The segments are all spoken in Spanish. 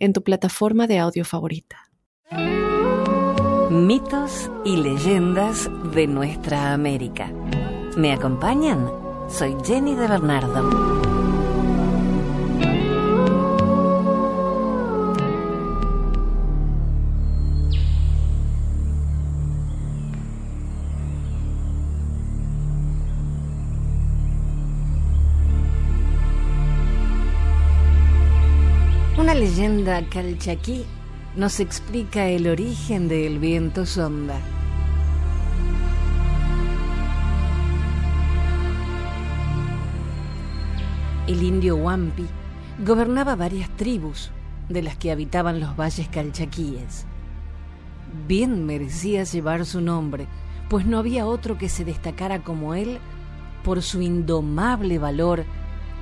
en tu plataforma de audio favorita. Mitos y leyendas de nuestra América. ¿Me acompañan? Soy Jenny de Bernardo. Leyenda calchaquí nos explica el origen del viento sonda. El indio Wampi gobernaba varias tribus de las que habitaban los valles calchaquíes. Bien merecía llevar su nombre, pues no había otro que se destacara como él por su indomable valor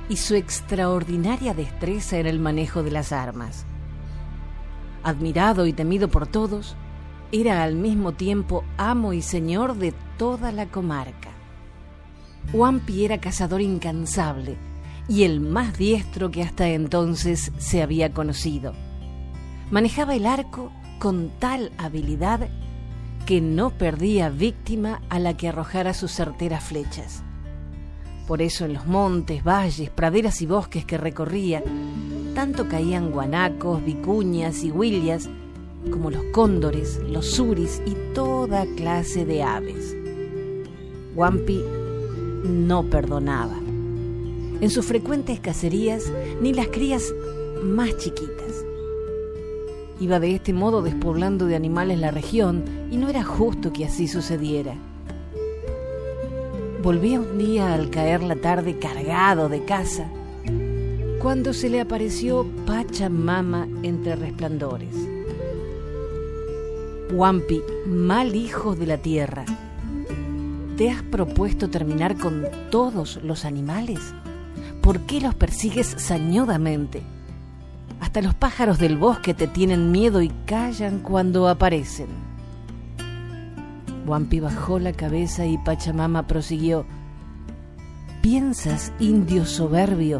y su extraordinaria destreza en el manejo de las armas. Admirado y temido por todos, era al mismo tiempo amo y señor de toda la comarca. Wampi era cazador incansable y el más diestro que hasta entonces se había conocido. Manejaba el arco con tal habilidad que no perdía víctima a la que arrojara sus certeras flechas. Por eso en los montes, valles, praderas y bosques que recorría, tanto caían guanacos, vicuñas y huillas, como los cóndores, los suris y toda clase de aves. Wampi no perdonaba. En sus frecuentes cacerías, ni las crías más chiquitas. Iba de este modo despoblando de animales la región y no era justo que así sucediera. Volvía un día al caer la tarde cargado de casa, cuando se le apareció Pachamama entre resplandores. Wampi, mal hijo de la tierra, ¿te has propuesto terminar con todos los animales? ¿Por qué los persigues sañudamente? Hasta los pájaros del bosque te tienen miedo y callan cuando aparecen. Wampi bajó la cabeza y Pachamama prosiguió. ¿Piensas, indio soberbio,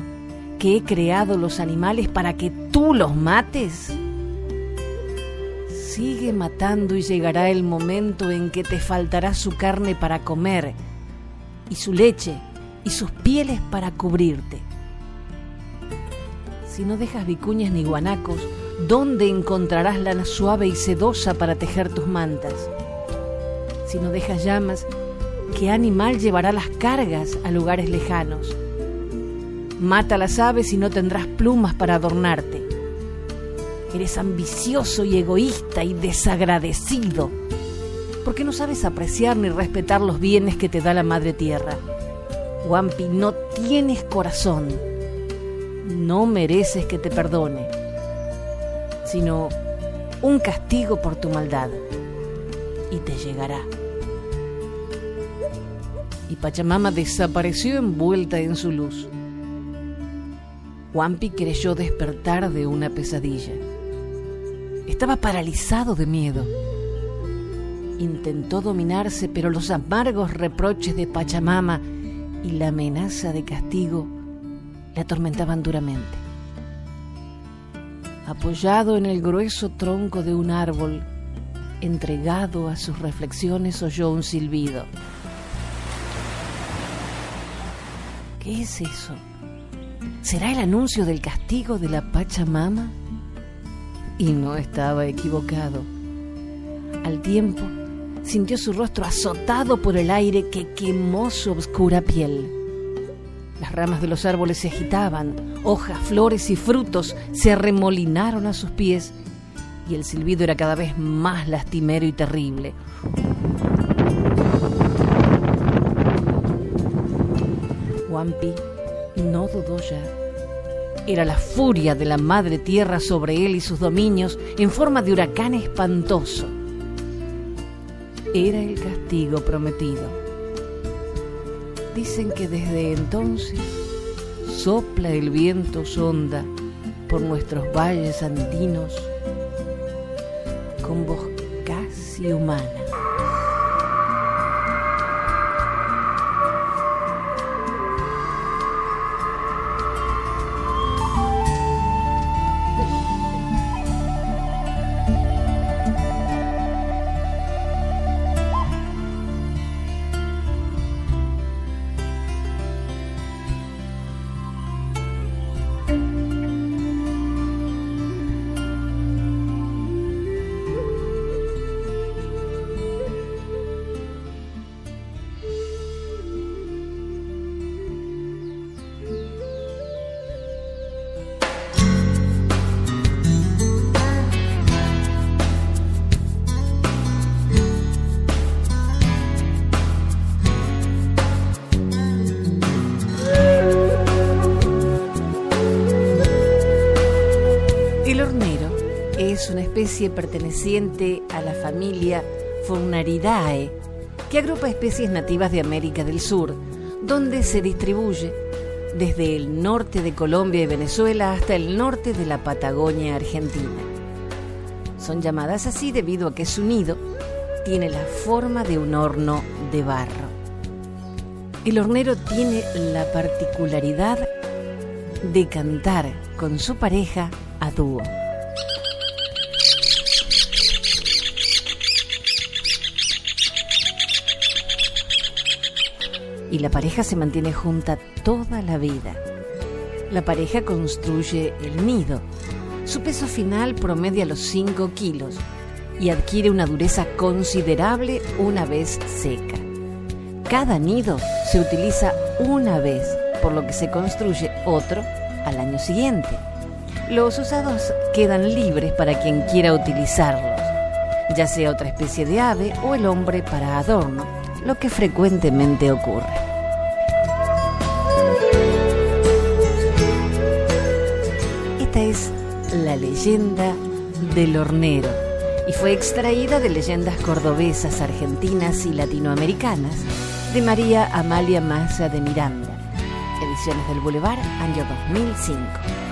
que he creado los animales para que tú los mates? Sigue matando y llegará el momento en que te faltará su carne para comer y su leche y sus pieles para cubrirte. Si no dejas vicuñas ni guanacos, ¿dónde encontrarás lana suave y sedosa para tejer tus mantas? Si no dejas llamas, ¿qué animal llevará las cargas a lugares lejanos? Mata las aves y no tendrás plumas para adornarte. Eres ambicioso y egoísta y desagradecido, porque no sabes apreciar ni respetar los bienes que te da la madre tierra. Wampi, no tienes corazón. No mereces que te perdone, sino un castigo por tu maldad. Y te llegará y Pachamama desapareció envuelta en su luz. Wampi creyó despertar de una pesadilla. Estaba paralizado de miedo. Intentó dominarse, pero los amargos reproches de Pachamama y la amenaza de castigo le atormentaban duramente. Apoyado en el grueso tronco de un árbol, entregado a sus reflexiones, oyó un silbido. ¿Qué es eso? ¿Será el anuncio del castigo de la Pachamama? Y no estaba equivocado. Al tiempo, sintió su rostro azotado por el aire que quemó su oscura piel. Las ramas de los árboles se agitaban, hojas, flores y frutos se arremolinaron a sus pies y el silbido era cada vez más lastimero y terrible. Wampi no dudó ya. Era la furia de la madre tierra sobre él y sus dominios en forma de huracán espantoso. Era el castigo prometido. Dicen que desde entonces sopla el viento sonda por nuestros valles andinos con voz casi humana. Especie perteneciente a la familia Furnaridae, que agrupa especies nativas de América del Sur, donde se distribuye desde el norte de Colombia y Venezuela hasta el norte de la Patagonia Argentina. Son llamadas así debido a que su nido tiene la forma de un horno de barro. El hornero tiene la particularidad de cantar con su pareja a dúo. Y la pareja se mantiene junta toda la vida. La pareja construye el nido. Su peso final promedia los 5 kilos y adquiere una dureza considerable una vez seca. Cada nido se utiliza una vez, por lo que se construye otro al año siguiente. Los usados quedan libres para quien quiera utilizarlos, ya sea otra especie de ave o el hombre para adorno, lo que frecuentemente ocurre. Esta es la leyenda del hornero y fue extraída de leyendas cordobesas, argentinas y latinoamericanas de María Amalia Massa de Miranda, ediciones del Boulevard, año 2005.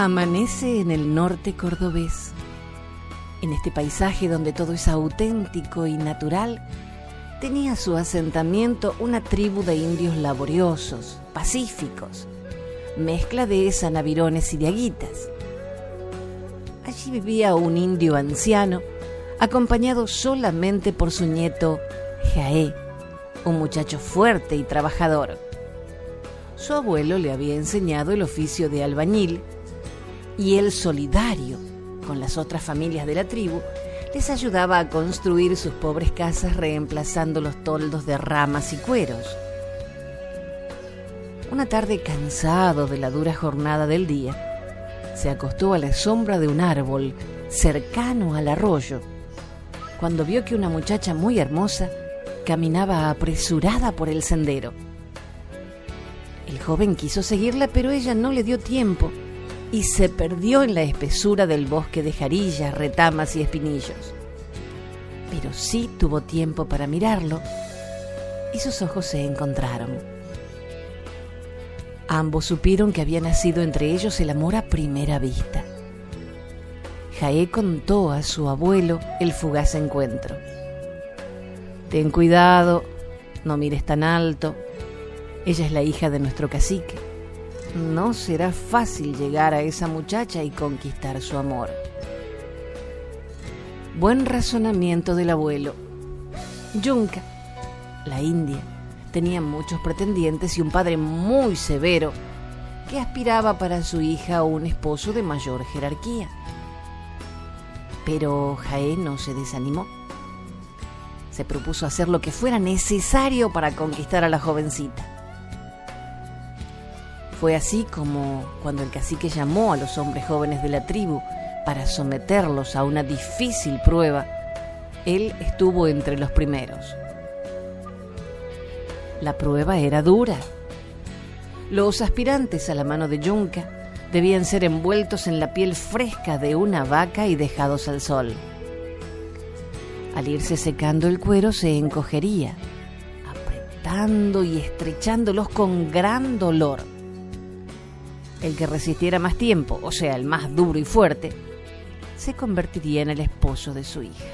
Amanece en el norte cordobés. En este paisaje donde todo es auténtico y natural, tenía su asentamiento una tribu de indios laboriosos, pacíficos, mezcla de sanavirones y de aguitas. Allí vivía un indio anciano, acompañado solamente por su nieto Jaé, un muchacho fuerte y trabajador. Su abuelo le había enseñado el oficio de albañil y él solidario con las otras familias de la tribu, les ayudaba a construir sus pobres casas reemplazando los toldos de ramas y cueros. Una tarde cansado de la dura jornada del día, se acostó a la sombra de un árbol cercano al arroyo, cuando vio que una muchacha muy hermosa caminaba apresurada por el sendero. El joven quiso seguirla, pero ella no le dio tiempo y se perdió en la espesura del bosque de jarillas, retamas y espinillos. Pero sí tuvo tiempo para mirarlo y sus ojos se encontraron. Ambos supieron que había nacido entre ellos el amor a primera vista. Jaé contó a su abuelo el fugaz encuentro. Ten cuidado, no mires tan alto. Ella es la hija de nuestro cacique no será fácil llegar a esa muchacha y conquistar su amor. Buen razonamiento del abuelo. Yunca, la India, tenía muchos pretendientes y un padre muy severo que aspiraba para su hija un esposo de mayor jerarquía. Pero Jaé no se desanimó. Se propuso hacer lo que fuera necesario para conquistar a la jovencita. Fue así como cuando el cacique llamó a los hombres jóvenes de la tribu para someterlos a una difícil prueba, él estuvo entre los primeros. La prueba era dura. Los aspirantes a la mano de Yunca debían ser envueltos en la piel fresca de una vaca y dejados al sol. Al irse secando el cuero se encogería, apretando y estrechándolos con gran dolor. El que resistiera más tiempo, o sea, el más duro y fuerte, se convertiría en el esposo de su hija.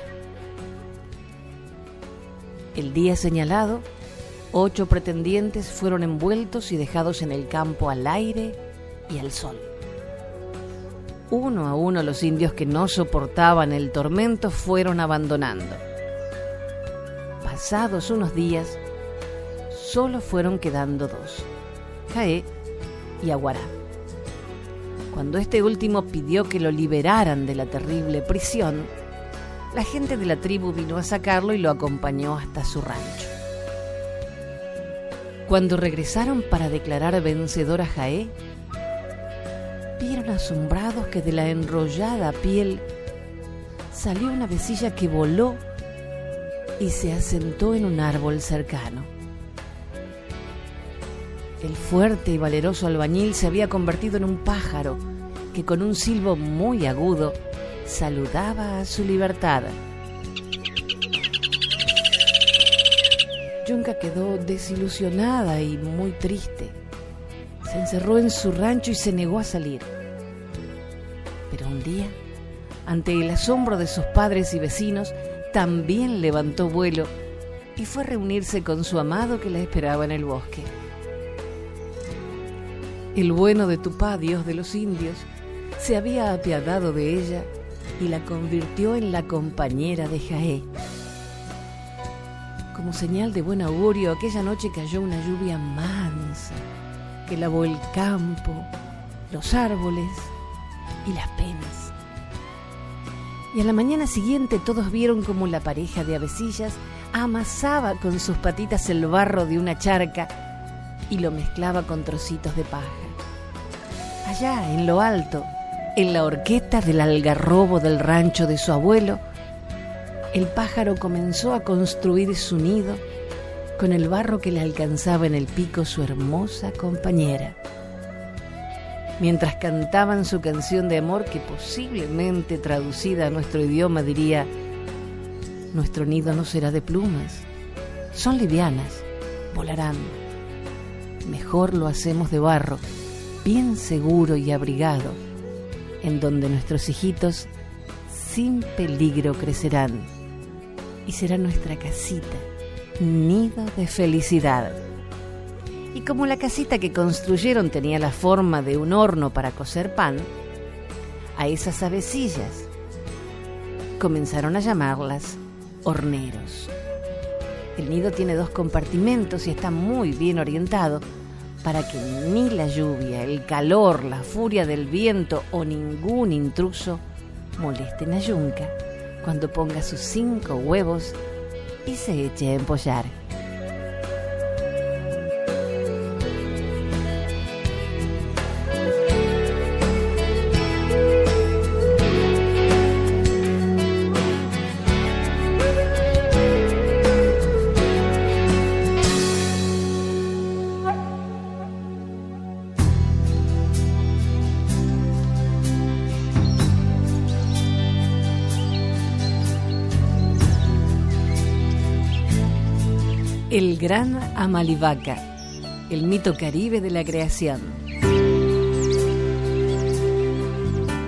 El día señalado, ocho pretendientes fueron envueltos y dejados en el campo al aire y al sol. Uno a uno los indios que no soportaban el tormento fueron abandonando. Pasados unos días, solo fueron quedando dos, Jaé y Aguará. Cuando este último pidió que lo liberaran de la terrible prisión, la gente de la tribu vino a sacarlo y lo acompañó hasta su rancho. Cuando regresaron para declarar vencedor a Jaé, vieron asombrados que de la enrollada piel salió una vecilla que voló y se asentó en un árbol cercano. El fuerte y valeroso albañil se había convertido en un pájaro que con un silbo muy agudo saludaba a su libertad. Yunca quedó desilusionada y muy triste. Se encerró en su rancho y se negó a salir. Pero un día, ante el asombro de sus padres y vecinos, también levantó vuelo y fue a reunirse con su amado que la esperaba en el bosque. El bueno de Tupá, dios de los indios, se había apiadado de ella y la convirtió en la compañera de Jaé. Como señal de buen augurio, aquella noche cayó una lluvia mansa que lavó el campo, los árboles y las penas. Y a la mañana siguiente todos vieron como la pareja de avecillas amasaba con sus patitas el barro de una charca y lo mezclaba con trocitos de paja. Allá, en lo alto, en la horqueta del algarrobo del rancho de su abuelo, el pájaro comenzó a construir su nido con el barro que le alcanzaba en el pico su hermosa compañera. Mientras cantaban su canción de amor que posiblemente traducida a nuestro idioma diría, nuestro nido no será de plumas, son livianas, volarán. Mejor lo hacemos de barro, bien seguro y abrigado en donde nuestros hijitos sin peligro crecerán y será nuestra casita, nido de felicidad. Y como la casita que construyeron tenía la forma de un horno para cocer pan, a esas avecillas comenzaron a llamarlas horneros. El nido tiene dos compartimentos y está muy bien orientado para que ni la lluvia, el calor, la furia del viento o ningún intruso molesten a Yunca cuando ponga sus cinco huevos y se eche a empollar. El gran Amalivaca, el mito caribe de la creación.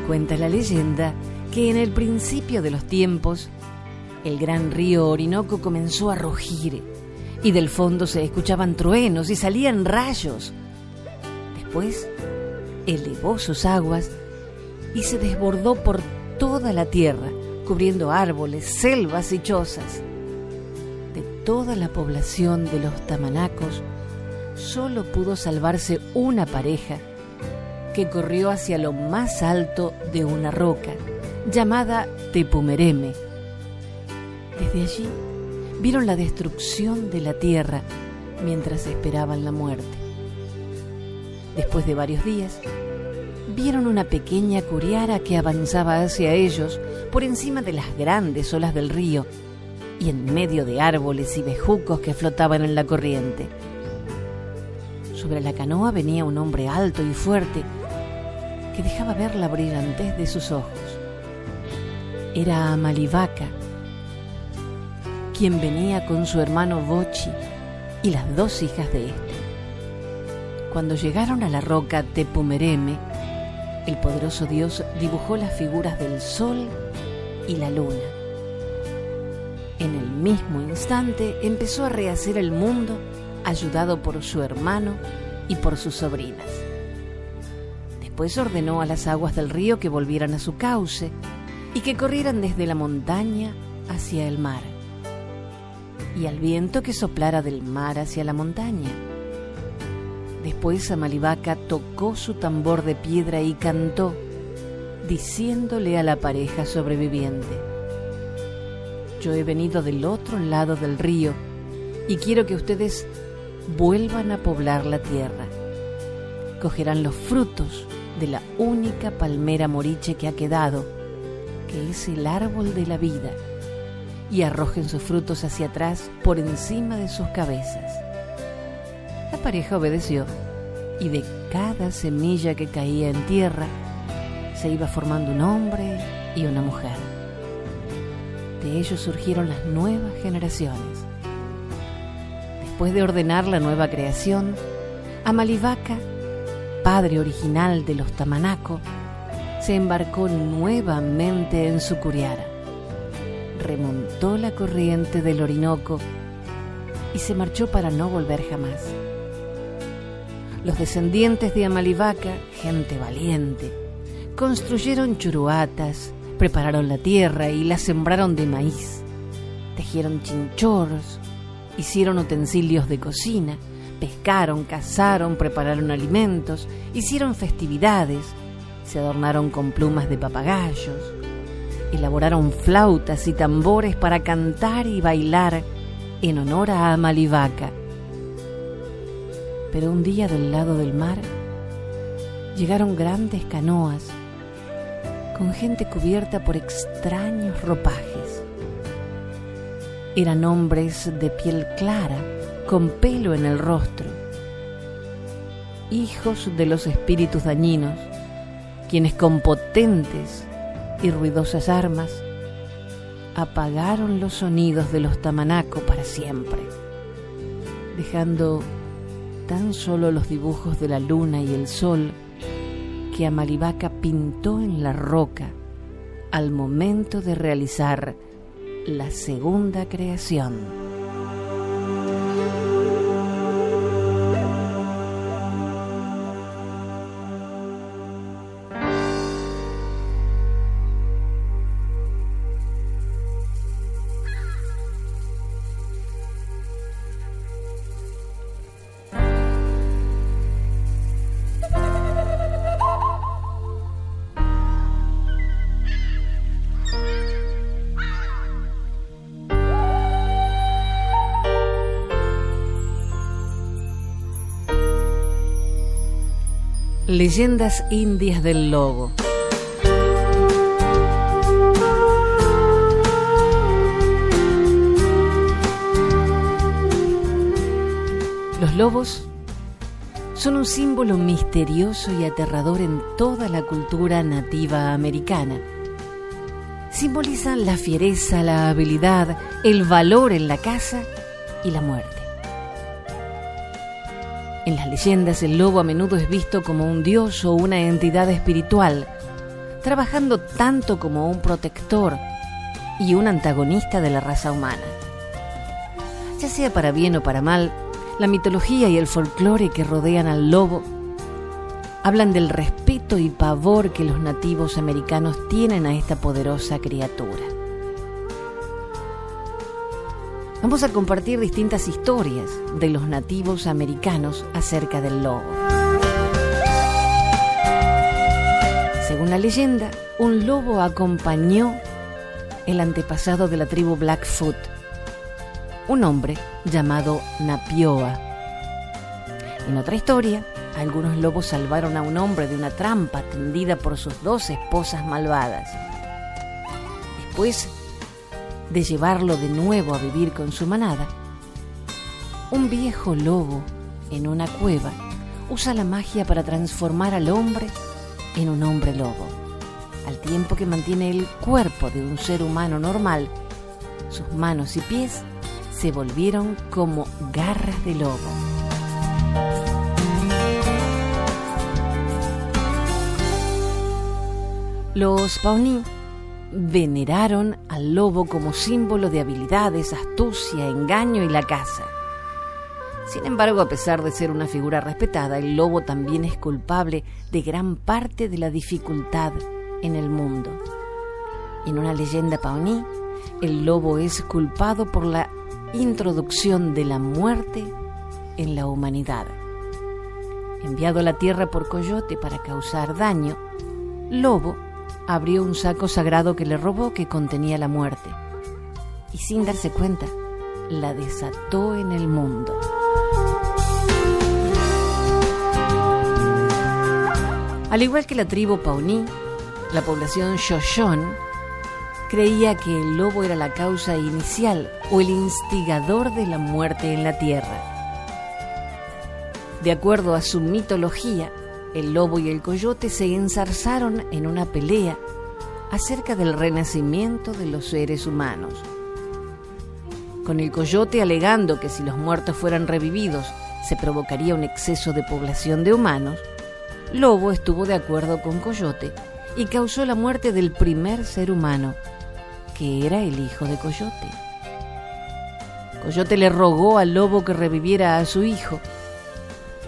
Cuenta la leyenda que en el principio de los tiempos, el gran río Orinoco comenzó a rugir y del fondo se escuchaban truenos y salían rayos. Después elevó sus aguas y se desbordó por toda la tierra, cubriendo árboles, selvas y chozas toda la población de los tamanacos, solo pudo salvarse una pareja que corrió hacia lo más alto de una roca, llamada Tepumereme. Desde allí vieron la destrucción de la tierra mientras esperaban la muerte. Después de varios días, vieron una pequeña curiara que avanzaba hacia ellos por encima de las grandes olas del río y en medio de árboles y bejucos que flotaban en la corriente. Sobre la canoa venía un hombre alto y fuerte que dejaba ver la brillantez de sus ojos. Era Amalivaca, quien venía con su hermano Bochi y las dos hijas de este. Cuando llegaron a la roca Tepumereme, el poderoso dios dibujó las figuras del sol y la luna. En el mismo instante empezó a rehacer el mundo ayudado por su hermano y por sus sobrinas. Después ordenó a las aguas del río que volvieran a su cauce y que corrieran desde la montaña hacia el mar, y al viento que soplara del mar hacia la montaña. Después Amalivaca tocó su tambor de piedra y cantó, diciéndole a la pareja sobreviviente, Yo he venido del otro lado del río y quiero que ustedes vuelvan a poblar la tierra. Cogerán los frutos de la única palmera moriche que ha quedado, que es el árbol de la vida, y arrojen sus frutos hacia atrás por encima de sus cabezas. La pareja obedeció, y de cada semilla que caía en tierra se iba formando un hombre y una mujer. De ellos surgieron las nuevas generaciones. Después de ordenar la nueva creación, Amalivaca padre original de los Tamanaco, se embarcó nuevamente en su curiara, remontó la corriente del Orinoco y se marchó para no volver jamás. Los descendientes de Amalivaca, gente valiente, construyeron churuatas, prepararon la tierra y la sembraron de maíz, tejieron chinchorros, hicieron utensilios de cocina, pescaron, cazaron, prepararon alimentos, hicieron festividades, se adornaron con plumas de papagayos, elaboraron flautas y tambores para cantar y bailar en honor a Amalivaca. Pero un día del lado del mar llegaron grandes canoas con gente cubierta por extraños ropajes. Eran hombres de piel clara, con pelo en el rostro, hijos de los espíritus dañinos, quienes con potentes y ruidosas armas apagaron los sonidos de los tamanaco para siempre, dejando tan solo los dibujos de la luna y el sol que Amalivaca pintó en la roca al momento de realizar la segunda creación. Leyendas indias del lobo. Los lobos son un símbolo misterioso y aterrador en toda la cultura nativa americana. Simbolizan la fiereza, la habilidad, el valor en la caza y la muerte. En las leyendas el lobo a menudo es visto como un dios o una entidad espiritual, trabajando tanto como un protector y un antagonista de la raza humana. Ya sea para bien o para mal, la mitología y el folclore que rodean al lobo hablan del respeto y pavor que los nativos americanos tienen a esta poderosa criatura. Vamos a compartir distintas historias de los nativos americanos acerca del lobo. Según la leyenda, un lobo acompañó el antepasado de la tribu Blackfoot, un hombre llamado Napioa. En otra historia, algunos lobos salvaron a un hombre de una trampa tendida por sus dos esposas malvadas. Después de llevarlo de nuevo a vivir con su manada, un viejo lobo en una cueva usa la magia para transformar al hombre en un hombre lobo. Al tiempo que mantiene el cuerpo de un ser humano normal, sus manos y pies se volvieron como garras de lobo. Los Pawnee veneraron al lobo como símbolo de habilidades, astucia, engaño y la caza. Sin embargo, a pesar de ser una figura respetada, el lobo también es culpable de gran parte de la dificultad en el mundo. En una leyenda Pawnee, el lobo es culpado por la introducción de la muerte en la humanidad. Enviado a la tierra por Coyote para causar daño, Lobo abrió un saco sagrado que le robó que contenía la muerte y sin darse cuenta la desató en el mundo. Al igual que la tribu Pawnee, la población Shoshone creía que el lobo era la causa inicial o el instigador de la muerte en la tierra. De acuerdo a su mitología, el lobo y el coyote se enzarzaron en una pelea acerca del renacimiento de los seres humanos. Con el coyote alegando que si los muertos fueran revividos se provocaría un exceso de población de humanos, Lobo estuvo de acuerdo con Coyote y causó la muerte del primer ser humano, que era el hijo de Coyote. Coyote le rogó al lobo que reviviera a su hijo,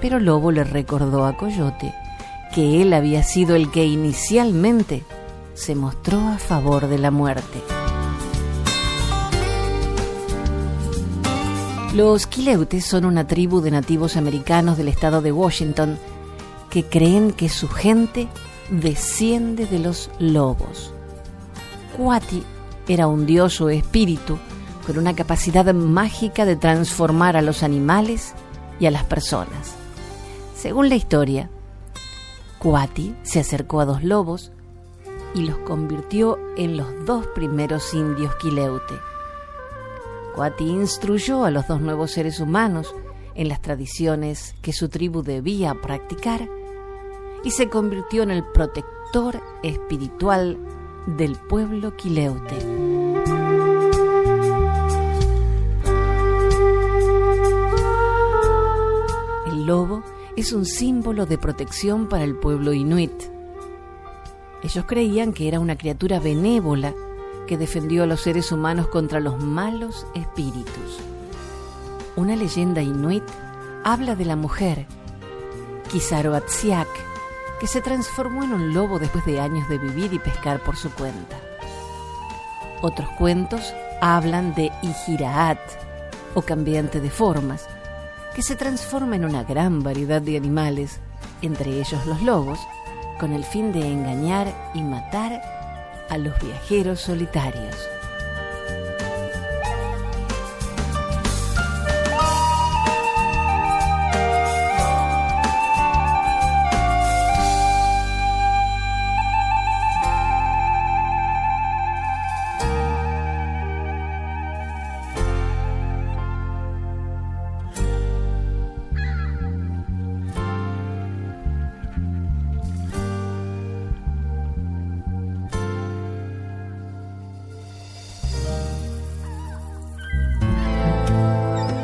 pero Lobo le recordó a Coyote que él había sido el que inicialmente se mostró a favor de la muerte. Los Quileutes son una tribu de nativos americanos del estado de Washington que creen que su gente desciende de los lobos. Cuati era un dios o espíritu con una capacidad mágica de transformar a los animales y a las personas. Según la historia, Cuati se acercó a dos lobos y los convirtió en los dos primeros indios Quileute. Cuati instruyó a los dos nuevos seres humanos en las tradiciones que su tribu debía practicar y se convirtió en el protector espiritual del pueblo quileute. El lobo es un símbolo de protección para el pueblo inuit. Ellos creían que era una criatura benévola que defendió a los seres humanos contra los malos espíritus. Una leyenda inuit habla de la mujer, Kisaroatsiak, que se transformó en un lobo después de años de vivir y pescar por su cuenta. Otros cuentos hablan de Ijiraat, o cambiante de formas, que se transforma en una gran variedad de animales, entre ellos los lobos, con el fin de engañar y matar a los viajeros solitarios.